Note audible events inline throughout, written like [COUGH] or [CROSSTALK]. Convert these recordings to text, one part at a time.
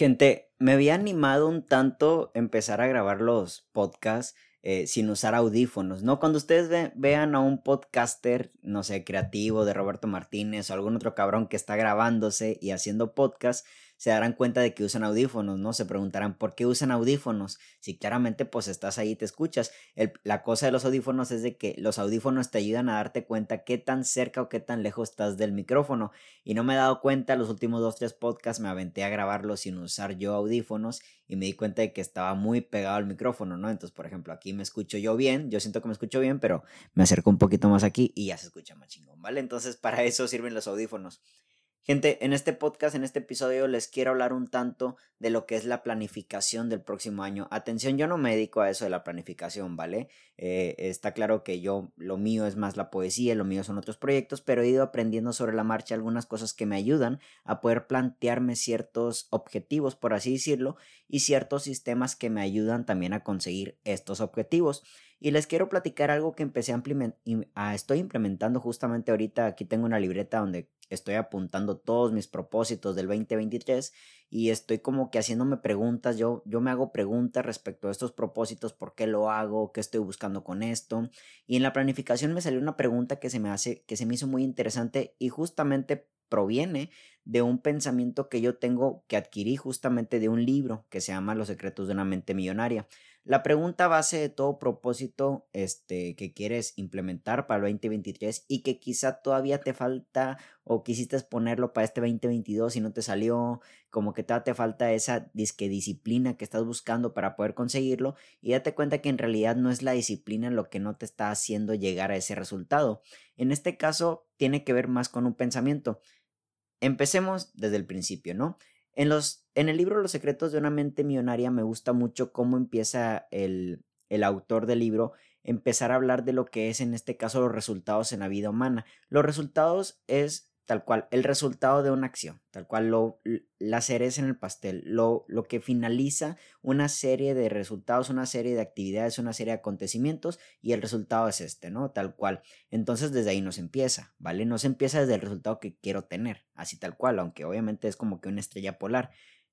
Gente, me había animado un tanto empezar a grabar los podcasts eh, sin usar audífonos, ¿no? Cuando ustedes vean a un podcaster, no sé, creativo de Roberto Martínez o algún otro cabrón que está grabándose y haciendo podcast, se darán cuenta de que usan audífonos, ¿no? Se preguntarán por qué usan audífonos. Si claramente pues estás ahí y te escuchas. la cosa de los audífonos es de que los audífonos te ayudan a darte cuenta qué tan cerca o qué tan lejos estás del micrófono. Y no me he dado cuenta, los últimos dos, tres podcasts me aventé a grabarlo sin usar yo audífonos y me di cuenta de que estaba muy pegado al micrófono, ¿no? Entonces, por ejemplo, aquí me escucho yo bien, yo siento que me escucho bien, pero me acerco un poquito más aquí y ya se escucha más chingón, ¿vale? Entonces, para eso sirven los audífonos. Gente, en este podcast, en este episodio, les quiero hablar un tanto de lo que es la planificación del próximo año. Atención, yo no me dedico a eso de la planificación, ¿vale? Eh, está claro que yo, lo mío es más la poesía, lo mío son otros proyectos, pero he ido aprendiendo sobre la marcha algunas cosas que me ayudan a poder plantearme ciertos objetivos, por así decirlo, y ciertos sistemas que me ayudan también a conseguir estos objetivos. Y les quiero platicar algo que empecé a, estoy implementando justamente ahorita. Aquí tengo una libreta donde estoy apuntando todos mis propósitos del 2023 y estoy como que haciéndome preguntas, yo, yo me hago preguntas respecto a estos propósitos, por qué lo hago, qué estoy buscando con esto. Y en la planificación me salió una pregunta que se me hace, que se me hizo muy interesante y justamente proviene de un pensamiento que yo tengo que adquirí justamente de un libro que se llama Los secretos de una mente millonaria. La pregunta base de todo propósito este, que quieres implementar para el 2023 y que quizá todavía te falta o quisiste ponerlo para este 2022 y no te salió, como que te falta esa disque disciplina que estás buscando para poder conseguirlo y date cuenta que en realidad no es la disciplina lo que no te está haciendo llegar a ese resultado. En este caso tiene que ver más con un pensamiento. Empecemos desde el principio, ¿no? En, los, en el libro Los secretos de una mente millonaria me gusta mucho cómo empieza el, el autor del libro empezar a hablar de lo que es en este caso los resultados en la vida humana. Los resultados es tal cual, el resultado de una acción, tal cual lo, la cereza en el pastel, lo, lo que finaliza una serie de resultados, una serie de actividades, una serie de acontecimientos y el resultado es este, ¿no? Tal cual. Entonces desde ahí nos empieza, ¿vale? Nos empieza desde el resultado que quiero tener, así tal cual, aunque obviamente es como que una estrella polar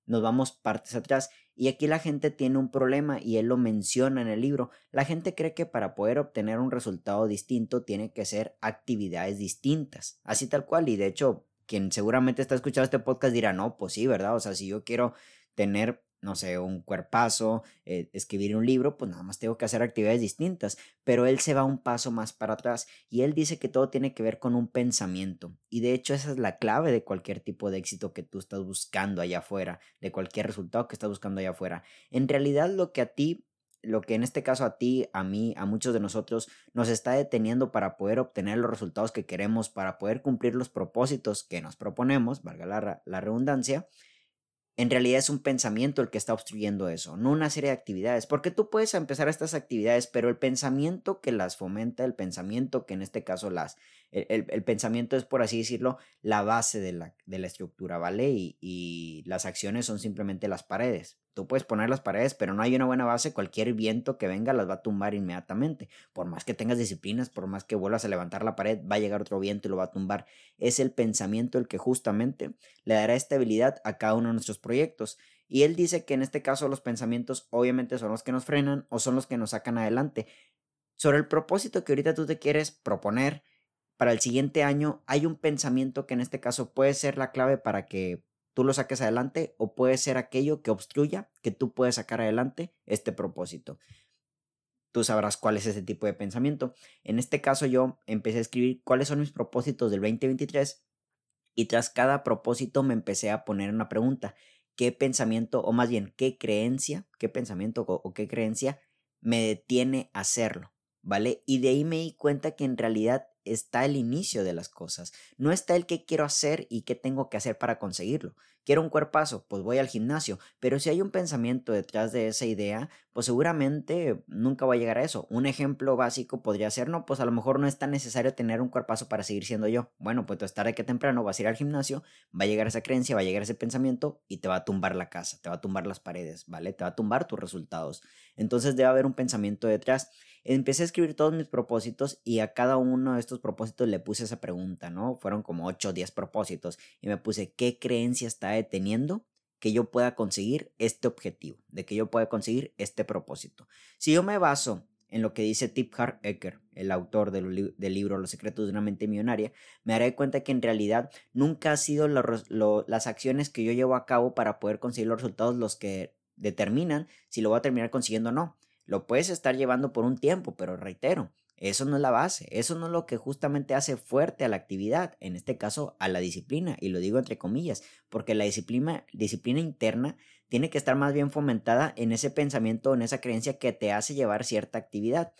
nos vamos partes atrás. Y aquí la gente tiene un problema y él lo menciona en el libro. La gente cree que para poder obtener un resultado distinto tiene que ser actividades distintas, así tal cual. Y de hecho, quien seguramente está escuchando este podcast dirá, no, pues sí, ¿verdad? O sea, si yo quiero tener no sé, un cuerpazo, eh, escribir un libro, pues nada más tengo que hacer actividades distintas. Pero él se va un paso más para atrás y él dice que todo tiene que ver con un pensamiento. Y de hecho esa es la clave de cualquier tipo de éxito que tú estás buscando allá afuera, de cualquier resultado que estás buscando allá afuera. En realidad lo que a ti lo que en este caso a ti, a mí, a muchos de nosotros nos está deteniendo para poder obtener los resultados que queremos, para poder cumplir los propósitos que nos proponemos, valga la, la redundancia, en realidad es un pensamiento el que está obstruyendo eso, no una serie de actividades, porque tú puedes empezar estas actividades, pero el pensamiento que las fomenta, el pensamiento que en este caso las, el, pensamiento es, por así decirlo, la base de la, de la estructura, ¿vale? Y, y las acciones son simplemente las paredes. Tú puedes poner las paredes, pero no hay una buena base, cualquier viento que venga las va a tumbar inmediatamente. Por más que tengas disciplinas, por más que vuelvas a levantar la pared, va a llegar otro viento y lo va a tumbar. Es el pensamiento el que justamente le dará estabilidad a cada uno de nuestros proyectos. Y él dice que en este caso los pensamientos obviamente son los que nos frenan o son los que nos sacan adelante. Sobre el propósito que ahorita tú te quieres proponer para el siguiente año, hay un pensamiento que en este caso puede ser la clave para que tú lo saques adelante o puede ser aquello que obstruya que tú puedes sacar adelante este propósito. Tú sabrás cuál es ese tipo de pensamiento. En este caso yo empecé a escribir cuáles son mis propósitos del 2023 y tras cada propósito me empecé a poner una pregunta. ¿Qué pensamiento o más bien qué creencia, qué pensamiento o, qué creencia me detiene a hacerlo? ¿Vale? Y de ahí me di cuenta que en realidad está el inicio de las cosas. No está el qué quiero hacer y qué tengo que hacer para conseguirlo. Quiero un cuerpazo, pues voy al gimnasio. Pero si hay un pensamiento detrás de esa idea, pues seguramente nunca va a llegar a eso. Un ejemplo básico podría ser, no, pues a lo mejor no es tan necesario tener un cuerpazo para seguir siendo yo. Bueno, pues tarde que temprano vas a ir al gimnasio, va a llegar esa creencia, va a llegar ese pensamiento y te va a tumbar la casa, te va a tumbar las paredes, ¿vale? Te va a tumbar tus resultados. Entonces debe haber un pensamiento detrás. Empecé a escribir todos mis propósitos y a cada uno de estos propósitos le puse esa pregunta, ¿no? Fueron como 8 o 10 propósitos y me puse, ¿qué creencia está deteniendo que yo pueda conseguir este objetivo, de que yo pueda conseguir este propósito. Si yo me baso en lo que dice Tip Hart Ecker, el autor del, libro Los secretos de una mente millonaria, me daré cuenta que en realidad nunca han sido las acciones que yo llevo a cabo para poder conseguir los resultados los que determinan si lo voy a terminar consiguiendo o no. Lo puedes estar llevando por un tiempo, pero reitero, eso no es la base, eso no es lo que justamente hace fuerte a la actividad, en este caso a la disciplina, y lo digo entre comillas, porque la disciplina, disciplina interna tiene que estar más bien fomentada en ese pensamiento, en esa creencia que te hace llevar cierta actividad.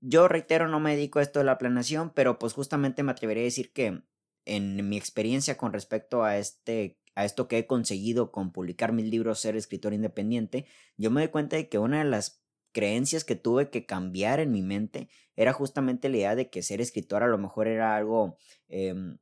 Yo reitero, no me dedico a esto de la planeación, pero pues justamente me atrevería a decir que en mi experiencia con respecto a este a esto que he conseguido con publicar mis libros Ser escritor independiente, yo me doy cuenta de que una de las creencias que tuve que cambiar en mi mente era justamente la idea de que ser escritor a lo mejor era algo, em,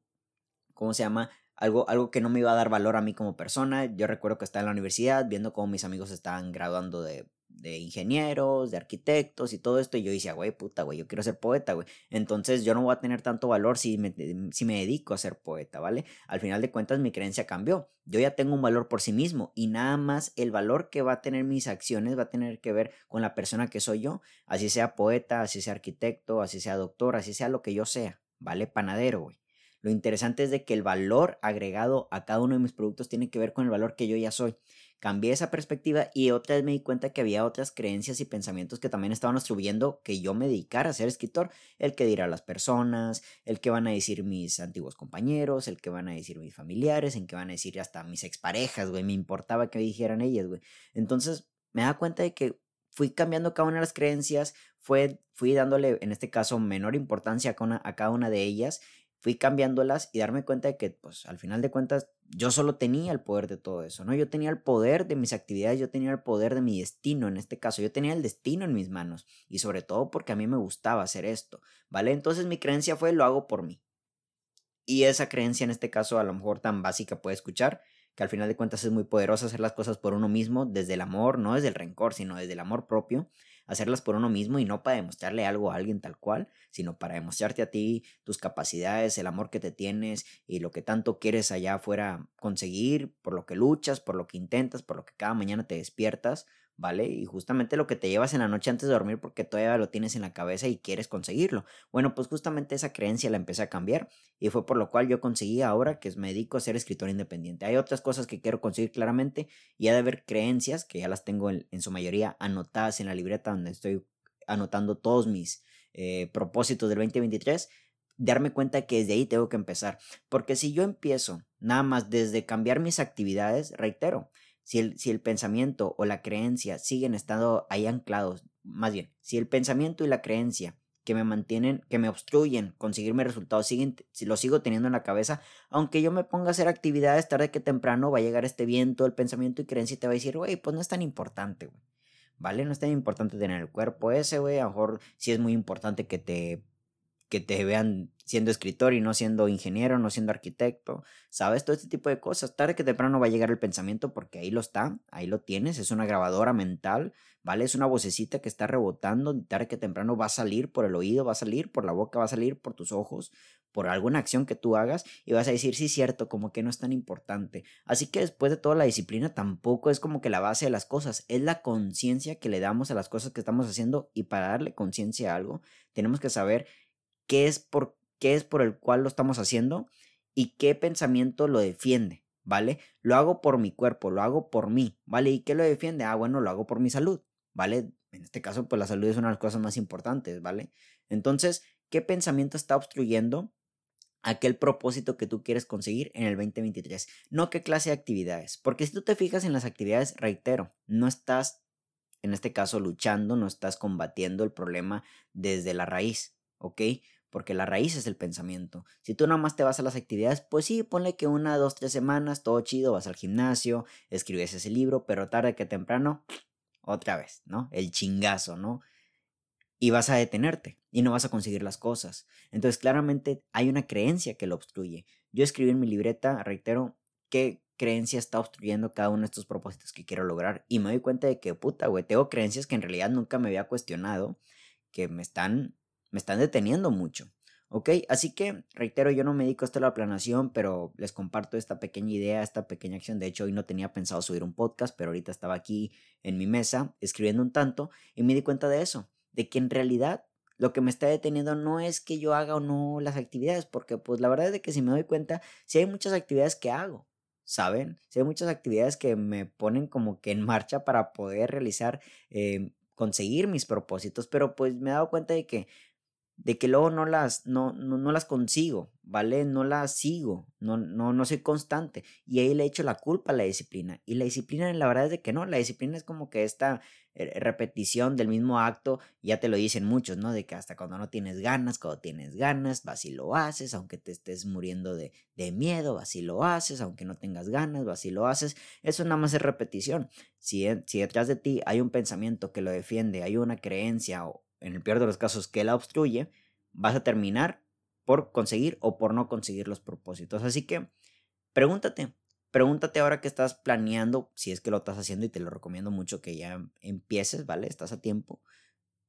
¿cómo se llama? Algo, algo que no me iba a dar valor a mí como persona. Yo recuerdo que estaba en la universidad viendo cómo mis amigos estaban graduando de de ingenieros, de arquitectos y todo esto. Y yo decía, güey, puta, güey, yo quiero ser poeta, güey. Entonces yo no voy a tener tanto valor si me, si me dedico a ser poeta, ¿vale? Al final de cuentas mi creencia cambió. Yo ya tengo un valor por sí mismo y nada más el valor que va a tener mis acciones va a tener que ver con la persona que soy yo. Así sea poeta, así sea arquitecto, así sea doctor, así sea lo que yo sea, ¿vale? Panadero, güey. Lo interesante es de que el valor agregado a cada uno de mis productos tiene que ver con el valor que yo ya soy cambié esa perspectiva y otra vez me di cuenta que había otras creencias y pensamientos que también estaban obstruyendo que yo me dedicara a ser escritor. El que dirá las personas, el que van a decir mis antiguos compañeros, el que van a decir mis familiares, el que van a decir hasta mis exparejas, güey. Me importaba que dijeran ellas, güey. Entonces me da cuenta de que fui cambiando cada una de las creencias, fue, fui dándole, en este caso, menor importancia a cada una de ellas fui cambiándolas y darme cuenta de que, pues, al final de cuentas, yo solo tenía el poder de todo eso, ¿no? Yo tenía el poder de mis actividades, yo tenía el poder de mi destino en este caso, yo tenía el destino en mis manos y sobre todo porque a mí me gustaba hacer esto, ¿vale? Entonces mi creencia fue, lo hago por mí. Y esa creencia en este caso a lo mejor tan básica puede escuchar, que al final de cuentas es muy poderosa hacer las cosas por uno mismo, desde el amor, no desde el rencor, sino desde el amor propio, hacerlas por uno mismo y no para demostrarle algo a alguien tal cual, sino para demostrarte a ti tus capacidades, el amor que te tienes y lo que tanto quieres allá afuera conseguir, por lo que luchas, por lo que intentas, por lo que cada mañana te despiertas, ¿vale? Y justamente lo que te llevas en la noche antes de dormir porque todavía lo tienes en la cabeza y quieres conseguirlo. Bueno, pues justamente esa creencia la empecé a cambiar y fue por lo cual yo conseguí ahora que me dedico a ser escritor independiente. Hay otras cosas que quiero conseguir claramente y ha de haber creencias que ya las tengo en, su mayoría anotadas en la libreta donde estoy anotando todos mis eh, propósitos del 2023 darme cuenta que desde ahí tengo que empezar. Porque si yo empiezo nada más desde cambiar mis actividades, reitero, si el, si el pensamiento o la creencia siguen estando ahí anclados, más bien, si el pensamiento y la creencia que me mantienen, que me obstruyen conseguirme resultados, siguen, si lo sigo teniendo en la cabeza, aunque yo me ponga a hacer actividades tarde que temprano, va a llegar este viento, el pensamiento y creencia y te va a decir, güey, pues no es tan importante, güey. ¿Vale? No es tan importante tener el cuerpo ese, güey. A lo mejor sí es muy importante que te que te vean siendo escritor y no siendo ingeniero, no siendo arquitecto, ¿sabes? Todo este tipo de cosas. Tarde que temprano va a llegar el pensamiento porque ahí lo está, ahí lo tienes, es una grabadora mental, ¿vale? Es una vocecita que está rebotando, tarde que temprano va a salir por el oído, va a salir por la boca, va a salir por tus ojos, por alguna acción que tú hagas y vas a decir, sí, cierto, como que no es tan importante. Así que después de toda la disciplina tampoco es como que la base de las cosas, es la conciencia que le damos a las cosas que estamos haciendo y para darle conciencia a algo, tenemos que saber qué es por qué es por el cual lo estamos haciendo y qué pensamiento lo defiende, ¿vale? Lo hago por mi cuerpo, lo hago por mí, ¿vale? ¿Y qué lo defiende? Ah, bueno, lo hago por mi salud, ¿vale? En este caso, pues la salud es una de las cosas más importantes, ¿vale? Entonces, ¿qué pensamiento está obstruyendo aquel propósito que tú quieres conseguir en el 2023? No qué clase de actividades, porque si tú te fijas en las actividades, reitero, no estás, en este caso, luchando, no estás combatiendo el problema desde la raíz, ¿ok? Porque la raíz es el pensamiento. Si tú nada más te vas a las actividades, pues sí, ponle que una, dos, tres semanas, todo chido, vas al gimnasio, escribes ese libro, pero tarde que temprano, [SNIFFS] otra vez, ¿no? El chingazo, ¿no? Y vas a detenerte y no vas a conseguir las cosas. Entonces, claramente hay una creencia que lo obstruye. Yo escribí en mi libreta, reitero, qué creencia está obstruyendo cada uno de estos propósitos que quiero lograr. Y me doy cuenta de que, puta, güey, tengo creencias que en realidad nunca me había cuestionado, que me están me están deteniendo mucho. ¿Ok? Así que, reitero, yo no me dedico a esto la planeación, pero les comparto esta pequeña idea, esta pequeña acción. De hecho, hoy no tenía pensado subir un podcast, pero ahorita estaba aquí en mi mesa escribiendo un tanto y me di cuenta de eso, de que en realidad lo que me está deteniendo no es que yo haga o no las actividades, porque pues la verdad es de que si me doy cuenta, si hay muchas actividades que hago, ¿saben? Si hay muchas actividades que me ponen como que en marcha para poder realizar, eh, conseguir mis propósitos, pero pues me he dado cuenta de que de que luego no las, no, no, las consigo, ¿vale? No las sigo, no, no, no soy constante. Y ahí le echo la culpa a la disciplina. Y la disciplina, la verdad es de que no, la disciplina es como que esta eh, repetición del mismo acto, ya te lo dicen muchos, ¿no? De que hasta cuando no tienes ganas, cuando tienes ganas, vas y lo haces, aunque te estés muriendo de, de miedo, vas y lo haces, aunque no tengas ganas, vas y lo haces. Eso nada más es repetición. Si, si detrás de ti hay un pensamiento que lo defiende, hay una creencia o en el peor de los casos, que la obstruye, vas a terminar por conseguir o por no conseguir los propósitos. Así que pregúntate, pregúntate ahora que estás planeando, si es que lo estás haciendo y te lo recomiendo mucho que ya empieces, ¿vale? Estás a tiempo.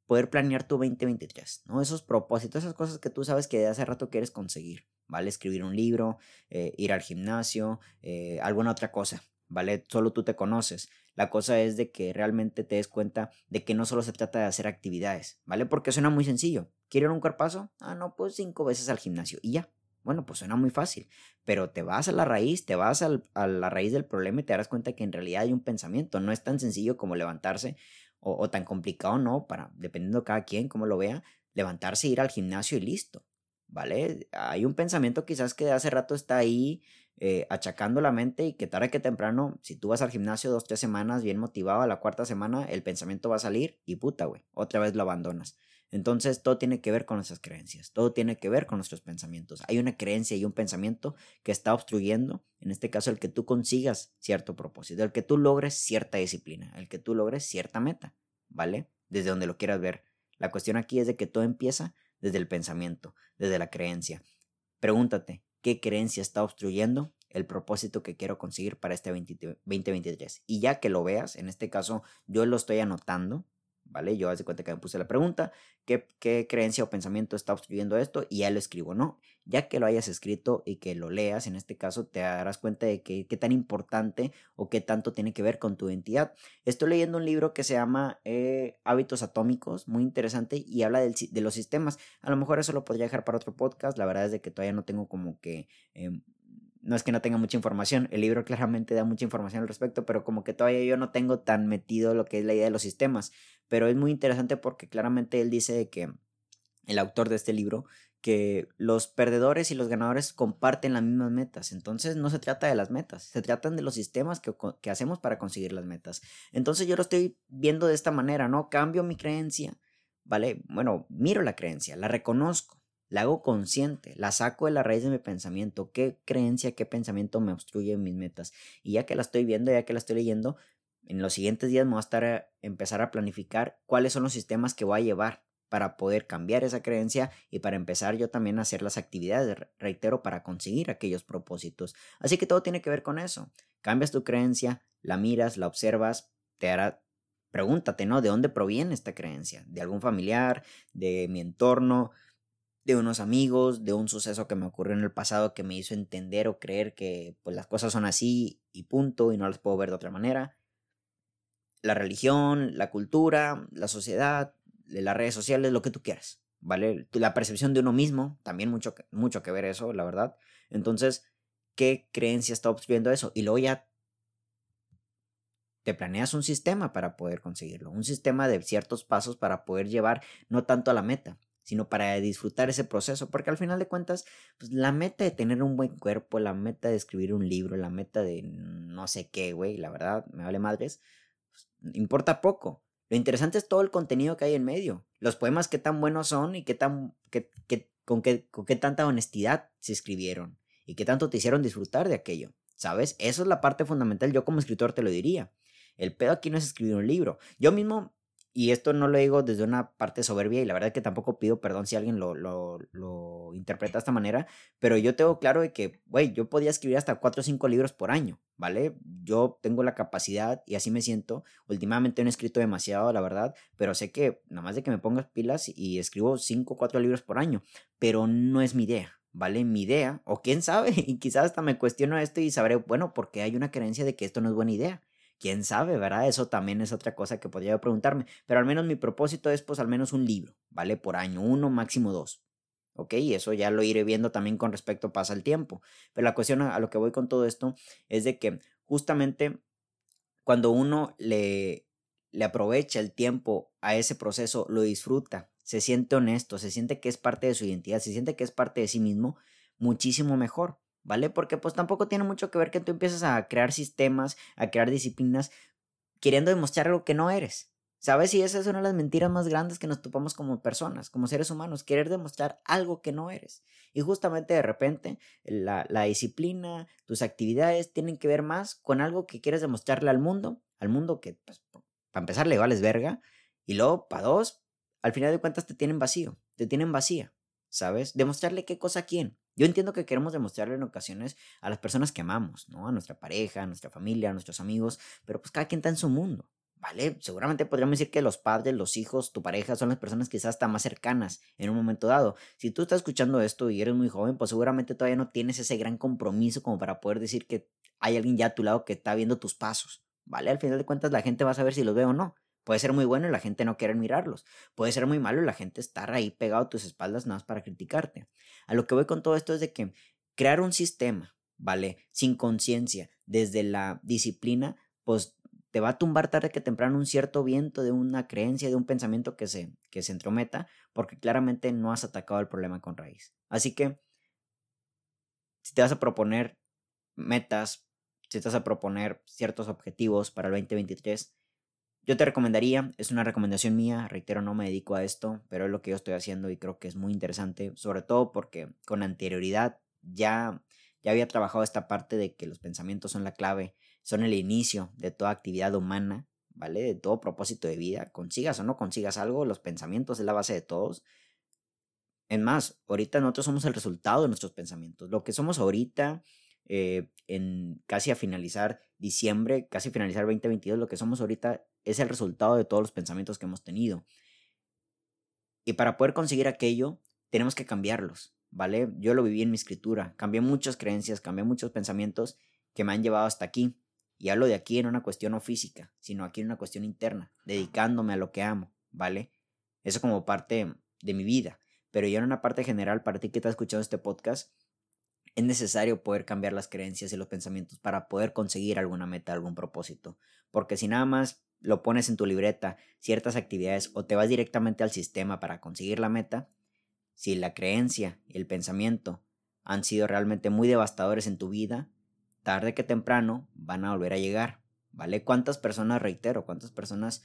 Poder planear tu 2023, ¿no? Esos propósitos, esas cosas que tú sabes que de hace rato quieres conseguir, ¿vale? Escribir un libro, eh, ir al gimnasio, eh, alguna otra cosa, ¿vale? Solo tú te conoces. La cosa es de que realmente te des cuenta de que no solo se trata de hacer actividades, ¿vale? Porque suena muy sencillo. ¿Quieren un cuerpazo? Ah, no, pues cinco veces al gimnasio y ya. Bueno, pues suena muy fácil, pero te vas a la raíz, te vas a la raíz del problema y te darás cuenta que en realidad hay un pensamiento. No es tan sencillo como levantarse o, tan complicado, ¿no? Para, dependiendo de cada quien, cómo lo vea, levantarse, ir al gimnasio y listo. ¿vale? Hay un pensamiento quizás que de hace rato está ahí eh, achacando la mente y que tarde que temprano, si tú vas al gimnasio dos, tres semanas bien motivado, a la cuarta semana el pensamiento va a salir y puta, güey, otra vez lo abandonas. Entonces todo tiene que ver con nuestras creencias, todo tiene que ver con nuestros pensamientos. Hay una creencia y un pensamiento que está obstruyendo, en este caso el que tú consigas cierto propósito, el que tú logres cierta disciplina, el que tú logres cierta meta, ¿vale? Desde donde lo quieras ver. La cuestión aquí es de que todo empieza desde el pensamiento, desde la creencia. Pregúntate, ¿qué creencia está obstruyendo el propósito que quiero conseguir para este 2023? Y ya que lo veas, en este caso yo lo estoy anotando, ¿vale? Yo hace cuenta que me puse la pregunta, ¿qué, ¿qué, creencia o pensamiento está obstruyendo esto? Y ya lo escribo, ¿no? Ya que lo hayas escrito y que lo leas, en este caso, te darás cuenta de qué tan importante o qué tanto tiene que ver con tu identidad. Estoy leyendo un libro que se llama eh, Hábitos Atómicos, muy interesante, y habla del, de los sistemas. A lo mejor eso lo podría dejar para otro podcast, la verdad es de que todavía no tengo como que... Em, no es que no tenga mucha información, el libro claramente da mucha información al respecto, pero como que todavía yo no tengo tan metido lo que es la idea de los sistemas. Pero es muy interesante porque claramente él dice que el autor de este libro que los perdedores y los ganadores comparten las mismas metas. Entonces no se trata de las metas, se tratan de los sistemas que, que, hacemos para conseguir las metas. Entonces yo lo estoy viendo de esta manera, ¿no? Cambio mi creencia, ¿vale? Bueno, miro la creencia, la reconozco, la hago consciente, la saco de la raíz de mi pensamiento, qué creencia, qué pensamiento me obstruye mis metas. Y ya que la estoy viendo, ya que la estoy leyendo, en los siguientes días me voy a estar a empezar a planificar cuáles son los sistemas que voy a llevar para poder cambiar esa creencia y para empezar yo también a hacer las actividades, reitero, para conseguir aquellos propósitos. Así que todo tiene que ver con eso. Cambias tu creencia, la miras, la observas, te hará pregúntate, ¿no? ¿De dónde proviene esta creencia? ¿De algún familiar? ¿De mi entorno? De unos amigos, de un suceso que me ocurrió en el pasado que me hizo entender o creer que pues las cosas son así y punto y no las puedo ver de otra manera. La religión, la cultura, la sociedad, las redes sociales, lo que tú quieras, ¿vale? La percepción de uno mismo, también mucho, mucho que ver eso, la verdad. Entonces, ¿qué creencia está obstruyendo eso? Y luego ya te planeas un sistema para poder conseguirlo, un sistema de ciertos pasos para poder llevar no tanto a la meta, sino para disfrutar ese proceso, porque al final de cuentas, pues la meta de tener un buen cuerpo, la meta de escribir un libro, la meta de no sé qué, güey, la verdad, me vale madres, pues, importa poco. Lo interesante es todo el contenido que hay en medio, los poemas qué tan buenos son y qué tan, qué, qué, con, qué, con qué tanta honestidad se escribieron y qué tanto te hicieron disfrutar de aquello, ¿sabes? Eso es la parte fundamental, yo como escritor te lo diría. El pedo aquí no es escribir un libro. Yo mismo y esto no lo digo desde una parte soberbia y la verdad es que tampoco pido perdón si alguien lo, lo, lo interpreta de esta manera, pero yo tengo claro de que, güey, yo podía escribir hasta cuatro o cinco libros por año, ¿vale? Yo tengo la capacidad y así me siento. Últimamente no he escrito demasiado, la verdad, pero sé que nada más de que me pongas pilas y escribo cinco o cuatro libros por año, pero no es mi idea. ¿Vale? Mi idea, o quién sabe, [LAUGHS] y quizás hasta me cuestiono esto y sabré, bueno, porque hay una creencia de que esto no es buena idea quién sabe, ¿verdad? Eso también es otra cosa que podría preguntarme. Pero al menos mi propósito es, pues, al menos un libro, ¿vale? Por año, uno, máximo dos. ¿Ok? Y eso ya lo iré viendo también con respecto pasa el tiempo. Pero la cuestión a, lo que voy con todo esto es de que justamente cuando uno le, le aprovecha el tiempo a ese proceso, lo disfruta, se siente honesto, se siente que es parte de su identidad, se siente que es parte de sí mismo, muchísimo mejor. ¿Vale? Porque pues tampoco tiene mucho que ver que tú empieces a crear sistemas, a crear disciplinas, queriendo demostrar algo que no eres. ¿Sabes? Y esa es una de las mentiras más grandes que nos topamos como personas, como seres humanos, querer demostrar algo que no eres. Y justamente de repente la, la disciplina, tus actividades tienen que ver más con algo que quieres demostrarle al mundo, al mundo que, pues, para empezar, le vales verga, y luego, para dos, al final de cuentas te tienen vacío, te tienen vacía, ¿sabes? Demostrarle qué cosa a quién. Yo entiendo que queremos demostrarle en ocasiones a las personas que amamos, ¿no? A nuestra pareja, a nuestra familia, a nuestros amigos, pero pues cada quien está en su mundo, ¿vale? Seguramente podríamos decir que los padres, los hijos, tu pareja son las personas quizás hasta más cercanas en un momento dado. Si tú estás escuchando esto y eres muy joven, pues seguramente todavía no tienes ese gran compromiso como para poder decir que hay alguien ya a tu lado que está viendo tus pasos, ¿vale? Al final de cuentas la gente va a saber si los ve o no. Puede ser muy bueno y la gente no quiere mirarlos. Puede ser muy malo y la gente estar ahí pegado a tus espaldas nada más para criticarte. A lo que voy con todo esto es de que crear un sistema, ¿vale? Sin conciencia, desde la disciplina, pues te va a tumbar tarde que temprano un cierto viento de una creencia, de un pensamiento que se, que se entrometa, porque claramente no has atacado el problema con raíz. Así que, si te vas a proponer metas, si te vas a proponer ciertos objetivos para el 2023, yo te recomendaría, es una recomendación mía, reitero, no me dedico a esto, pero es lo que yo estoy haciendo y creo que es muy interesante, sobre todo porque con anterioridad ya, ya había trabajado esta parte de que los pensamientos son la clave, son el inicio de toda actividad humana, ¿vale? De todo propósito de vida, consigas o no consigas algo, los pensamientos es la base de todos. Es más, ahorita nosotros somos el resultado de nuestros pensamientos. Lo que somos ahorita, eh, en casi a finalizar diciembre, casi finalizar 2022, lo que somos ahorita es el resultado de todos los pensamientos que hemos tenido. Y para poder conseguir aquello, tenemos que cambiarlos, ¿vale? Yo lo viví en mi escritura, cambié muchas creencias, cambié muchos pensamientos que me han llevado hasta aquí. Y hablo de aquí en una cuestión no física, sino aquí en una cuestión interna, dedicándome a lo que amo, ¿vale? Eso como parte de mi vida. Pero ya en una parte general, para ti que estás escuchando este podcast, es necesario poder cambiar las creencias y los pensamientos para poder conseguir alguna meta, algún propósito. Porque si nada más lo pones en tu libreta, ciertas actividades, o te vas directamente al sistema para conseguir la meta, si la creencia y el pensamiento han sido realmente muy devastadores en tu vida, tarde que temprano van a volver a llegar. ¿Vale? ¿Cuántas personas, reitero, cuántas personas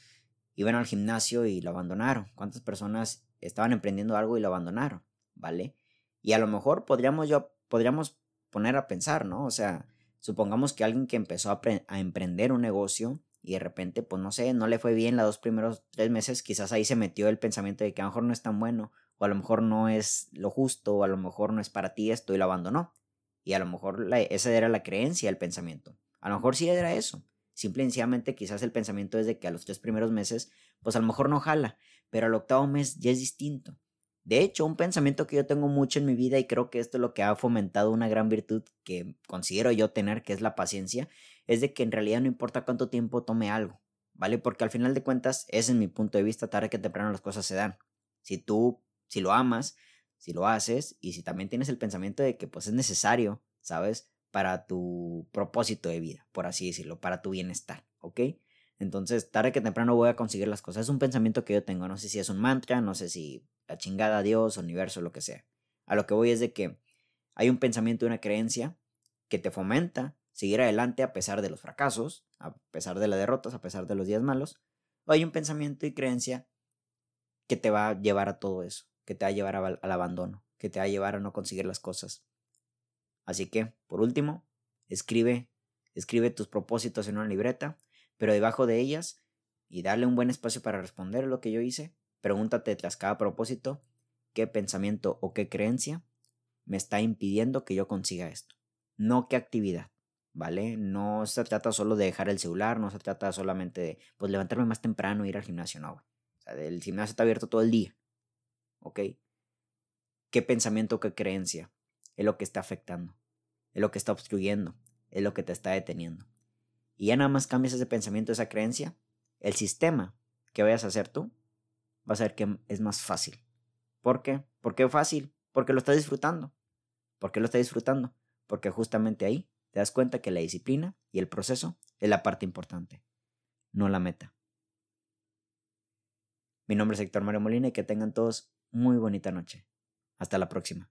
iban al gimnasio y lo abandonaron? ¿Cuántas personas estaban emprendiendo algo y lo abandonaron? ¿Vale? Y a lo mejor podríamos yo podríamos poner a pensar, ¿no? O sea, supongamos que alguien que empezó a, emprender un negocio y de repente, pues no sé, no le fue bien los dos primeros tres meses, quizás ahí se metió el pensamiento de que a lo mejor no es tan bueno, o a lo mejor no es lo justo, o a lo mejor no es para ti esto y lo abandonó. Y a lo mejor esa era la creencia, el pensamiento. A lo mejor sí era eso. Simple y sencillamente quizás el pensamiento es de que a los tres primeros meses, pues a lo mejor no jala, pero al octavo mes ya es distinto. De hecho, un pensamiento que yo tengo mucho en mi vida y creo que esto es lo que ha fomentado una gran virtud que considero yo tener, que es la paciencia, es de que en realidad no importa cuánto tiempo tome algo, ¿vale? Porque al final de cuentas, ese es mi punto de vista, tarde que temprano las cosas se dan. Si tú, si lo amas, si lo haces y si también tienes el pensamiento de que pues es necesario, ¿sabes? Para tu propósito de vida, por así decirlo, para tu bienestar, ¿ok? Entonces, tarde que temprano voy a conseguir las cosas. Es un pensamiento que yo tengo. No sé si es un mantra, no sé si la chingada Dios, universo, lo que sea. A lo que voy es de que hay un pensamiento y una creencia que te fomenta seguir adelante a pesar de los fracasos, a pesar de las derrotas, a pesar de los días malos. O hay un pensamiento y creencia que te va a llevar a todo eso, que te va a llevar al abandono, que te va a llevar a no conseguir las cosas. Así que, por último, escribe, escribe tus propósitos en una libreta pero debajo de ellas y darle un buen espacio para responder lo que yo hice, pregúntate tras cada propósito qué pensamiento o qué creencia me está impidiendo que yo consiga esto. No qué actividad, ¿vale? No se trata solo de dejar el celular, no se trata solamente de pues levantarme más temprano e ir al gimnasio, no. O sea, el gimnasio está abierto todo el día. ¿Ok? ¿Qué pensamiento, qué creencia es lo que está afectando? Es lo que está obstruyendo, es lo que te está deteniendo. Y ya nada más cambias ese pensamiento, esa creencia, el sistema que vayas a hacer tú va a ser que es más fácil. ¿Por qué? ¿Por qué fácil? Porque lo estás disfrutando. ¿Por qué lo estás disfrutando? Porque justamente ahí te das cuenta que la disciplina y el proceso es la parte importante, no la meta. Mi nombre es Héctor Mario Molina y que tengan todos muy bonita noche. Hasta la próxima.